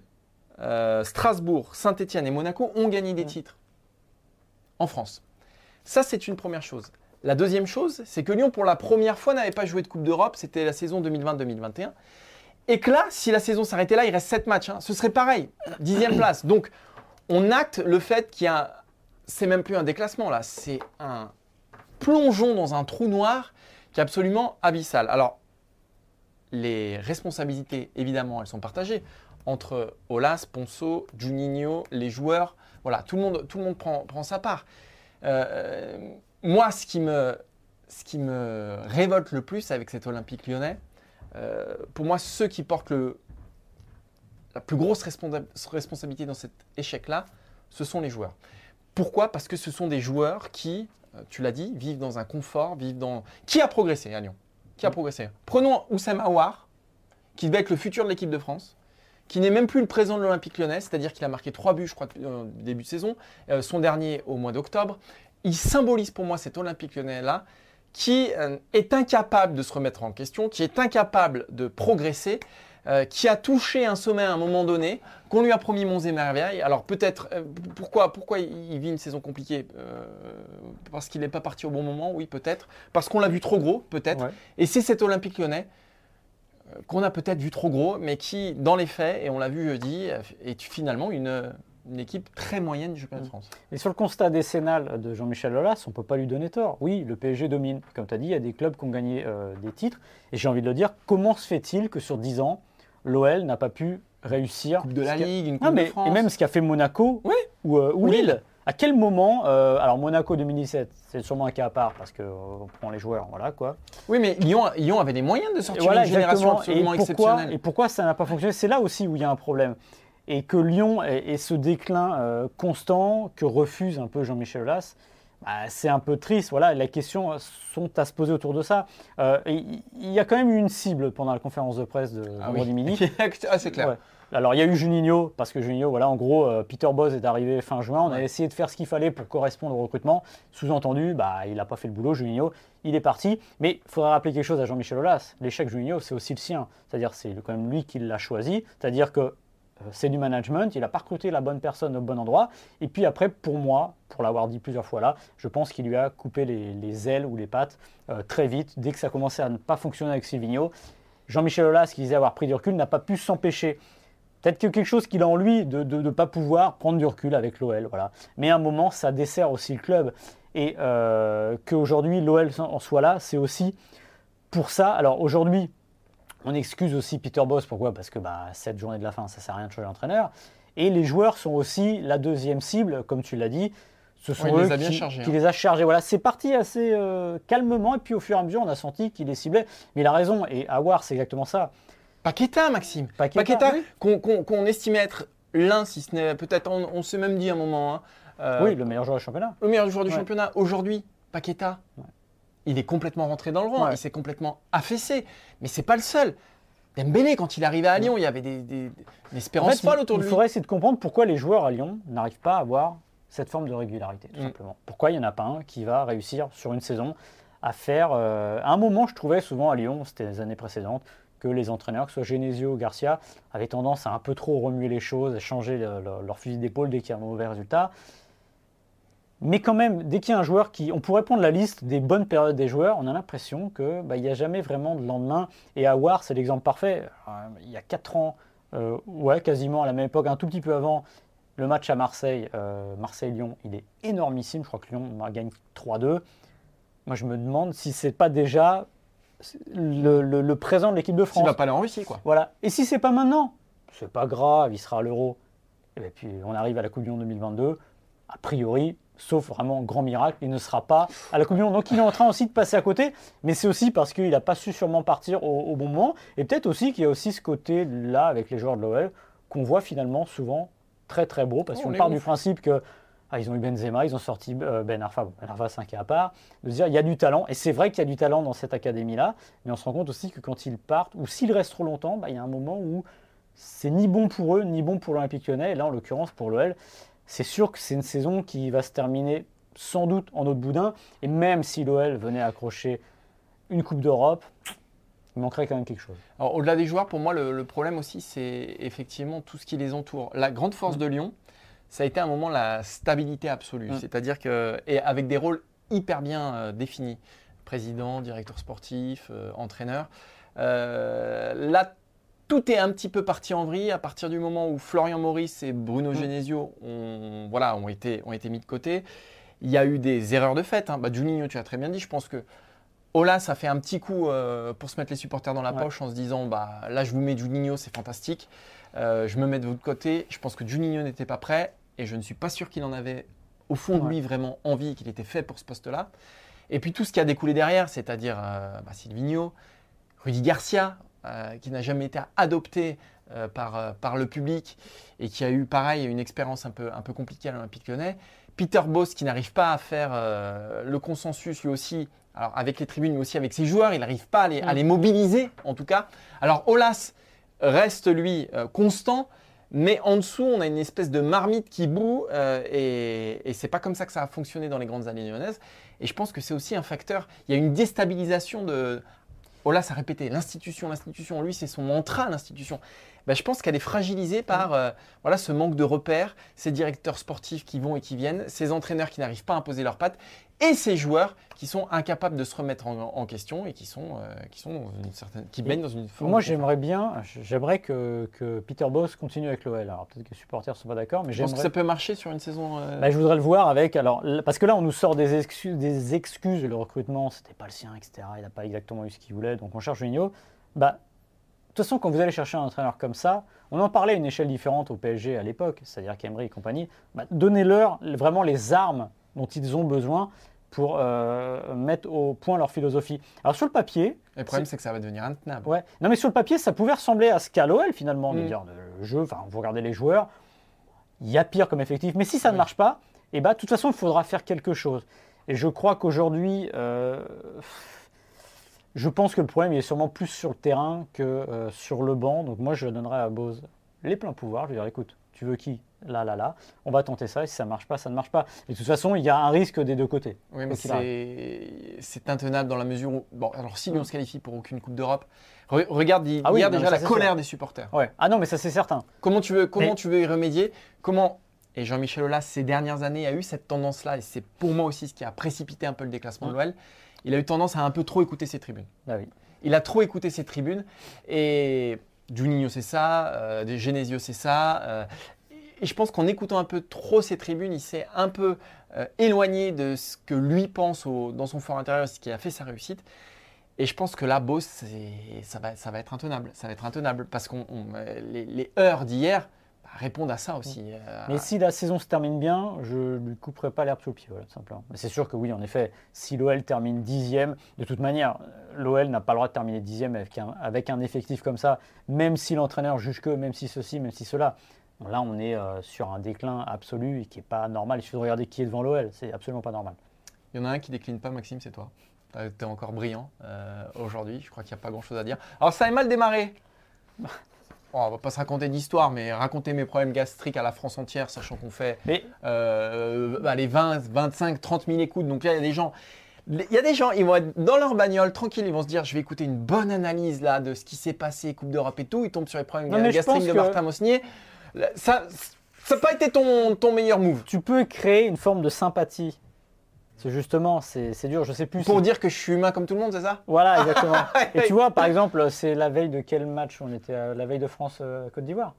Strasbourg, Saint-Étienne et Monaco ont gagné des titres en France. Ça, c'est une première chose. La deuxième chose, c'est que Lyon, pour la première fois, n'avait pas joué de Coupe d'Europe. C'était la saison 2020-2021. Et que là, si la saison s'arrêtait là, il reste 7 matchs. Hein. Ce serait pareil, dixième place. Donc, on acte le fait qu'il y a. C'est même plus un déclassement là, c'est un plongeon dans un trou noir qui est absolument abyssal. Alors, les responsabilités, évidemment, elles sont partagées entre Olas, Ponceau, Juninho, les joueurs. Voilà, tout le monde, tout le monde prend, prend sa part. Euh, moi, ce qui, me, ce qui me révolte le plus avec cet Olympique lyonnais, euh, pour moi, ceux qui portent la plus grosse responsabilité dans cet échec-là, ce sont les joueurs. Pourquoi? Parce que ce sont des joueurs qui, euh, tu l'as dit, vivent dans un confort, vivent dans. Qui a progressé à Lyon Qui a progressé? Prenons Oussem Aouar, qui devait être le futur de l'équipe de France, qui n'est même plus le présent de l'Olympique lyonnais, c'est-à-dire qu'il a marqué trois buts, je crois, au début de saison, euh, son dernier au mois d'octobre. Il symbolise pour moi cet Olympique lyonnais-là, qui euh, est incapable de se remettre en question, qui est incapable de progresser, euh, qui a touché un sommet à un moment donné, qu'on lui a promis monts et merveilles. Alors peut-être, euh, pourquoi, pourquoi il vit une saison compliquée euh, Parce qu'il n'est pas parti au bon moment, oui peut-être. Parce qu'on l'a vu trop gros, peut-être. Ouais. Et c'est cet Olympique lyonnais qu'on a peut-être vu trop gros, mais qui, dans les faits, et on l'a vu jeudi, est finalement une, une équipe très moyenne du championnat de France. Et sur le constat décennal de Jean-Michel Aulas, on ne peut pas lui donner tort. Oui, le PSG domine. Comme tu as dit, il y a des clubs qui ont gagné euh, des titres. Et j'ai envie de le dire, comment se fait-il que sur 10 ans, l'OL n'a pas pu réussir Coupe de la Ligue, une Coupe Non, mais, de France. Et même ce qu'a fait Monaco Oui. ou, euh, ou Lille. À quel moment, euh, alors Monaco 2017, c'est sûrement un cas à part parce qu'on prend les joueurs, voilà quoi. Oui, mais Lyon, Lyon avait les moyens de sortir voilà, une génération absolument et pourquoi, exceptionnelle. Et pourquoi ça n'a pas fonctionné? C'est là aussi où il y a un problème. Et que Lyon ait, ait ce déclin euh, constant que refuse un peu Jean-Michel Aulas, bah, c'est un peu triste. Voilà, les questions euh, sont à se poser autour de ça. Euh, il y a quand même eu une cible pendant la conférence de presse de Ah vendredi oui. midi. ah, c'est clair. Ouais. Alors il y a eu Juninho, parce que Juninho, voilà, en gros, euh, Peter Bosz est arrivé fin juin. On a essayé de faire ce qu'il fallait pour correspondre au recrutement. Sous-entendu, bah, il n'a pas fait le boulot, Juninho, il est parti. Mais il faudrait rappeler quelque chose à Jean-Michel Aulas. L'échec Juninho, c'est aussi le sien. C'est-à-dire c'est quand même lui qui l'a choisi. C'est-à-dire que c'est du management, il a pas recruté la bonne personne au bon endroit. Et puis après, pour moi, pour l'avoir dit plusieurs fois là, je pense qu'il lui a coupé les, les ailes ou les pattes euh, très vite, dès que ça commençait à ne pas fonctionner avec Silvino. Jean-Michel Aulas, qui disait avoir pris du recul, n'a pas pu s'empêcher. Peut-être que quelque chose qu'il a en lui de ne pas pouvoir prendre du recul avec l'OL. Voilà. Mais à un moment, ça dessert aussi le club. Et euh, qu'aujourd'hui, l'OL en soit là, c'est aussi pour ça. Alors aujourd'hui, on excuse aussi Peter Boss. Pourquoi? Parce que bah, cette journée de la fin, ça sert à rien de changer l'entraîneur. Et les joueurs sont aussi la deuxième cible, comme tu l'as dit. Ce sont eux les a bien qui, chargés, qui hein. les a chargés. Voilà, c'est parti assez euh, calmement. Et puis au fur et à mesure, on a senti qu'il les ciblait. Mais il a raison. Et Awar, c'est exactement ça. Paqueta, Maxime. Paqueta, Paqueta, oui. qu'on estimait être l'un, si ce n'est peut-être, on, on s'est même dit à un moment, hein, euh, Oui, le meilleur joueur du championnat. le meilleur joueur du Ouais. championnat. Aujourd'hui, Paqueta, Ouais. Il est complètement rentré dans le rang, Ouais. il s'est complètement affaissé. Mais c'est pas le seul. Dembélé, quand il arrivait à Lyon, il y avait des, des, une espérance En fait, folle il- autour il de lui. faudrait essayer de comprendre pourquoi les joueurs à Lyon n'arrivent pas à avoir cette forme de régularité, tout Mm. simplement. Pourquoi il n'y en a pas un qui va réussir sur une saison à faire. euh, à un moment, je trouvais souvent à Lyon, c'était les années précédentes, que les entraîneurs, que ce soit Genesio ou Garcia, avaient tendance à un peu trop remuer les choses, à changer le- le- leur fusil d'épaule dès qu'il y a un mauvais résultat. Mais quand même, dès qu'il y a un joueur qui. On pourrait prendre la liste des bonnes périodes des joueurs, on a l'impression qu'il n'y a jamais vraiment de lendemain. Et Awar, c'est l'exemple parfait. Euh, Il y a 4 ans, euh, ouais, quasiment à la même époque, un tout petit peu avant, le match à Marseille, euh, Marseille-Lyon, il est énormissime. Je crois que Lyon gagne 3-2. Moi, je me demande si c'est pas déjà le, le- le présent de l'équipe de France. va pas aller en Russie, quoi. Voilà. Et si c'est pas maintenant, c'est pas grave, il sera à l'Euro. Et puis on arrive à la Coupe du Monde 2022. A priori, sauf vraiment grand miracle, il ne sera pas à la Coupe du Monde. Donc il est en train aussi de passer à côté, mais c'est aussi parce qu'il n'a pas su sûrement partir au, au bon moment. Et peut-être aussi qu'il y a aussi ce côté-là avec les joueurs de l'OL qu'on voit finalement souvent très très beau, parce Oh, qu'on part ouf. du principe que ah, ils ont eu Benzema, ils ont sorti euh, Ben Arfa, bon, Ben Arfa c'est un cas à part, de se dire il y a du talent, et c'est vrai qu'il y a du talent dans cette académie-là, mais on se rend compte aussi que quand ils partent, ou s'ils restent trop longtemps, bah, il y a un moment où c'est ni bon pour eux, ni bon pour l'Olympique lyonnais, et là en l'occurrence pour l'OL, c'est sûr que c'est une saison qui va se terminer sans doute en autre boudin, et même si l'OL venait accrocher une Coupe d'Europe, il manquerait quand même quelque chose. Alors, au-delà des joueurs, pour moi, le, le problème aussi, c'est effectivement tout ce qui les entoure. La grande force Mm. de Lyon, ça a été à un moment la stabilité absolue. Mm. C'est-à-dire que, et avec des rôles hyper bien euh, définis président, directeur sportif, euh, entraîneur. Euh, là, tout est un petit peu parti en vrille à partir du moment où Florian Maurice et Bruno Mm. Genesio ont, voilà, ont, été, ont été mis de côté. Il y a eu des erreurs de fait. Hein. Bah, Juninho, tu as très bien dit. Je pense que Ola, ça fait un petit coup euh, pour se mettre les supporters dans la Ouais. poche en se disant bah, là, je vous mets Juninho, c'est fantastique. Euh, je me mets de votre côté. Je pense que Juninho n'était pas prêt et je ne suis pas sûr qu'il en avait au fond de lui vraiment envie, qu'il était fait pour ce poste-là. Et puis tout ce qui a découlé derrière, c'est-à-dire euh, bah, Silvino, Rudy Garcia, qui n'a jamais été adopté euh, par, euh, par le public et qui a eu pareil une expérience un peu, un peu compliquée à l'Olympique lyonnais. Peter Boss qui n'arrive pas à faire euh, le consensus lui aussi, alors avec les tribunes, mais aussi avec ses joueurs, il n'arrive pas à les, à les mobiliser en tout cas. Alors Olas reste lui euh, constant, mais en dessous, on a une espèce de marmite qui boue euh, et, et c'est pas comme ça que ça a fonctionné dans les grandes années lyonnaises. Et je pense que c'est aussi un facteur. Il y a une déstabilisation de. Olas a répété l'institution, l'institution. Lui, c'est son mantra, l'institution. Ben, je pense qu'elle est fragilisée par euh, voilà, ce manque de repères, ces directeurs sportifs qui vont et qui viennent, ces entraîneurs qui n'arrivent pas à imposer leurs pattes et ces joueurs qui sont incapables de se remettre en, en question et qui sont, euh, qui sont dans une certaine, qui baignent dans une forme. Moi, j'aimerais bien, j'aimerais que, que Peter Boss continue avec l'OL. Alors peut-être que les supporters ne sont pas d'accord, mais Je pense que j'aimerais. ça peut marcher sur une saison. euh, Bah, je voudrais le voir avec. Alors, parce que là, on nous sort des excuses, des excuses. Le recrutement, c'était pas le sien, etc. Il n'a pas exactement eu ce qu'il voulait, donc on cherche Juninho. Bah, de toute façon, quand vous allez chercher un entraîneur comme ça, on en parlait à une échelle différente au PSG à l'époque, c'est-à-dire qu'Emery et compagnie. Bah, Donnez-leur vraiment les armes dont ils ont besoin pour euh, mettre au point leur philosophie. Alors sur le papier, le problème, c'est que ça va devenir intenable. Ouais. Non, mais sur le papier, ça pouvait ressembler à ce qu'a l'OL finalement, de Mm. dire le jeu, enfin, vous regardez les joueurs, il y a pire comme effectif. Mais si ça ne marche pas, et bah, de toute façon, il faudra faire quelque chose. Et je crois qu'aujourd'hui, euh, je pense que le problème il est sûrement plus sur le terrain que euh, sur le banc. Donc moi, je donnerais à Bose les pleins pouvoirs. Je vais dire, écoute, tu veux qui? Là, là, là. On va tenter ça. Et si ça ne marche pas, ça ne marche pas. Et de toute façon, il y a un risque des deux côtés. Oui, mais c'est intenable dans la mesure où. Bon, alors si Lyon se qualifie pour aucune Coupe d'Europe, re- regarde Ah oui, non, déjà la colère sûr. des supporters. Ouais. Ah non, mais ça, c'est certain. Comment tu veux, comment Mais- tu veux y remédier? Comment Et Jean-Michel Aulas, ces dernières années, a eu cette tendance-là, et c'est pour moi aussi ce qui a précipité un peu le déclassement de l'OL. Il a eu tendance à un peu trop écouter ses tribunes. Bah oui. Il a trop écouté ses tribunes et Juninho c'est ça, euh, des Genesio c'est ça. euh, et je pense qu'en écoutant un peu trop ses tribunes, il s'est un peu euh, éloigné de ce que lui pense dans son fort intérieur, ce qui a fait sa réussite. Et je pense que là, Boss, ça va, être intenable. Ça va être intenable parce que les, les heures d'hier répondent à ça aussi. euh, Mais si la saison se termine bien, je ne lui couperai pas l'herbe sous le pied, voilà, tout simplement. Mais c'est sûr que oui, en effet, si l'OL termine dixième, de toute manière, l'OL n'a pas le droit de terminer dixième avec un, avec un effectif comme ça, même si l'entraîneur juge que, même si ceci, même si cela. Bon, là, on est euh, sur un déclin absolu et qui n'est pas normal. Il suffit de regarder qui est devant l'OL, c'est absolument pas normal. Il y en a un qui décline pas, Maxime, c'est toi. Tu es encore brillant euh, aujourd'hui. Je crois qu'il n'y a pas grand-chose à dire. Alors, ça a mal démarré. Bon, on va pas se raconter d'histoire, mais raconter mes problèmes gastriques à la France entière, sachant qu'on fait Mais euh, bah, les 20, 25, 30 000 écoutes. Donc là, il y a des gens. Il y a des gens, ils vont être dans leur bagnole, tranquille, ils vont se dire, je vais écouter une bonne analyse là de ce qui s'est passé, Coupe d'Europe et tout. Ils tombent sur les problèmes Non, gastriques de que- Martin Mosnier. Là, Ça n'a pas été ton, ton meilleur move. tu peux créer une forme de sympathie. C'est justement, c'est dur, je sais plus. Pour dire que je suis humain comme tout le monde, c'est ça? Voilà, exactement. et tu vois, par exemple, c'est la veille de quel match On était à la veille de France-Côte d'Ivoire.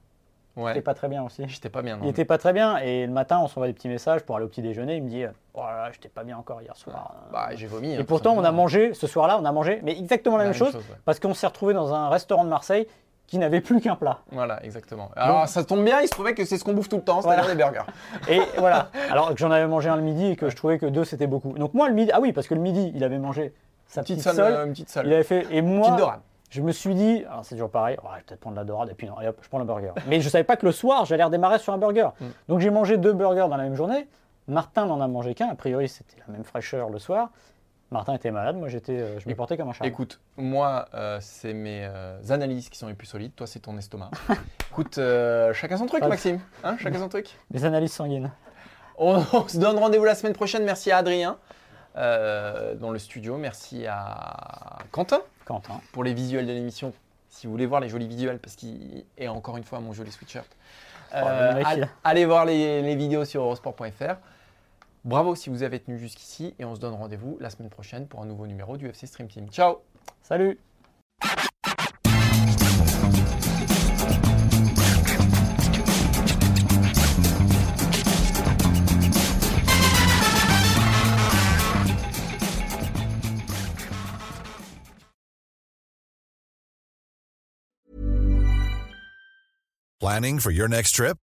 Ouais. C'était pas très bien aussi. J'étais pas bien. non. Il était pas très bien et le matin on s'envoie des petits messages pour aller au petit déjeuner. Il me dit oh là là, j'étais pas bien encore hier soir. Bah, j'ai vomi. et hein, pourtant tout on a mangé ce soir-là, on a mangé mais exactement la, La même même chose, chose, ouais. parce qu'on s'est retrouvé dans un restaurant de Marseille qui n'avait plus qu'un plat. Voilà, exactement. Alors, ça tombe bien, il se trouvait que c'est ce qu'on bouffe tout le temps, c'est-à-dire Voilà. des burgers. Et voilà. Alors que j'en avais mangé un le midi et que je trouvais que deux c'était beaucoup. Donc moi le midi, ah oui parce que le midi il avait mangé sa Petite petite, sole, une petite sole. il avait fait et moi Petite je me suis dit, alors c'est toujours pareil, oh, je vais peut-être prendre la dorade et puis non, allez, hop, je prends le burger. Mais je savais pas que le soir, j'allais redémarrer sur un burger. Mm. Donc j'ai mangé deux burgers dans la même journée. Martin n'en a mangé qu'un. A priori, c'était la même fraîcheur le soir. Martin était malade, moi j'étais, euh, je me portais comme un chat. Écoute, moi, euh, c'est mes euh, analyses qui sont les plus solides. Toi, c'est ton estomac. Écoute, euh, chacun son truc. Maxime. Hein, chacun son truc. Des analyses sanguines. On, on se donne rendez-vous la semaine prochaine. Merci à Adrien dans le studio. Merci à Quentin Quentin. pour les visuels de l'émission. Si vous voulez voir les jolis visuels, parce qu'il est encore une fois mon joli sweatshirt. A- allez voir les, les vidéos sur eurosport.fr. Bravo si vous avez tenu jusqu'ici et on se donne rendez-vous la semaine prochaine pour un nouveau numéro du FC Stream Team. Ciao Salut Planning for your next trip?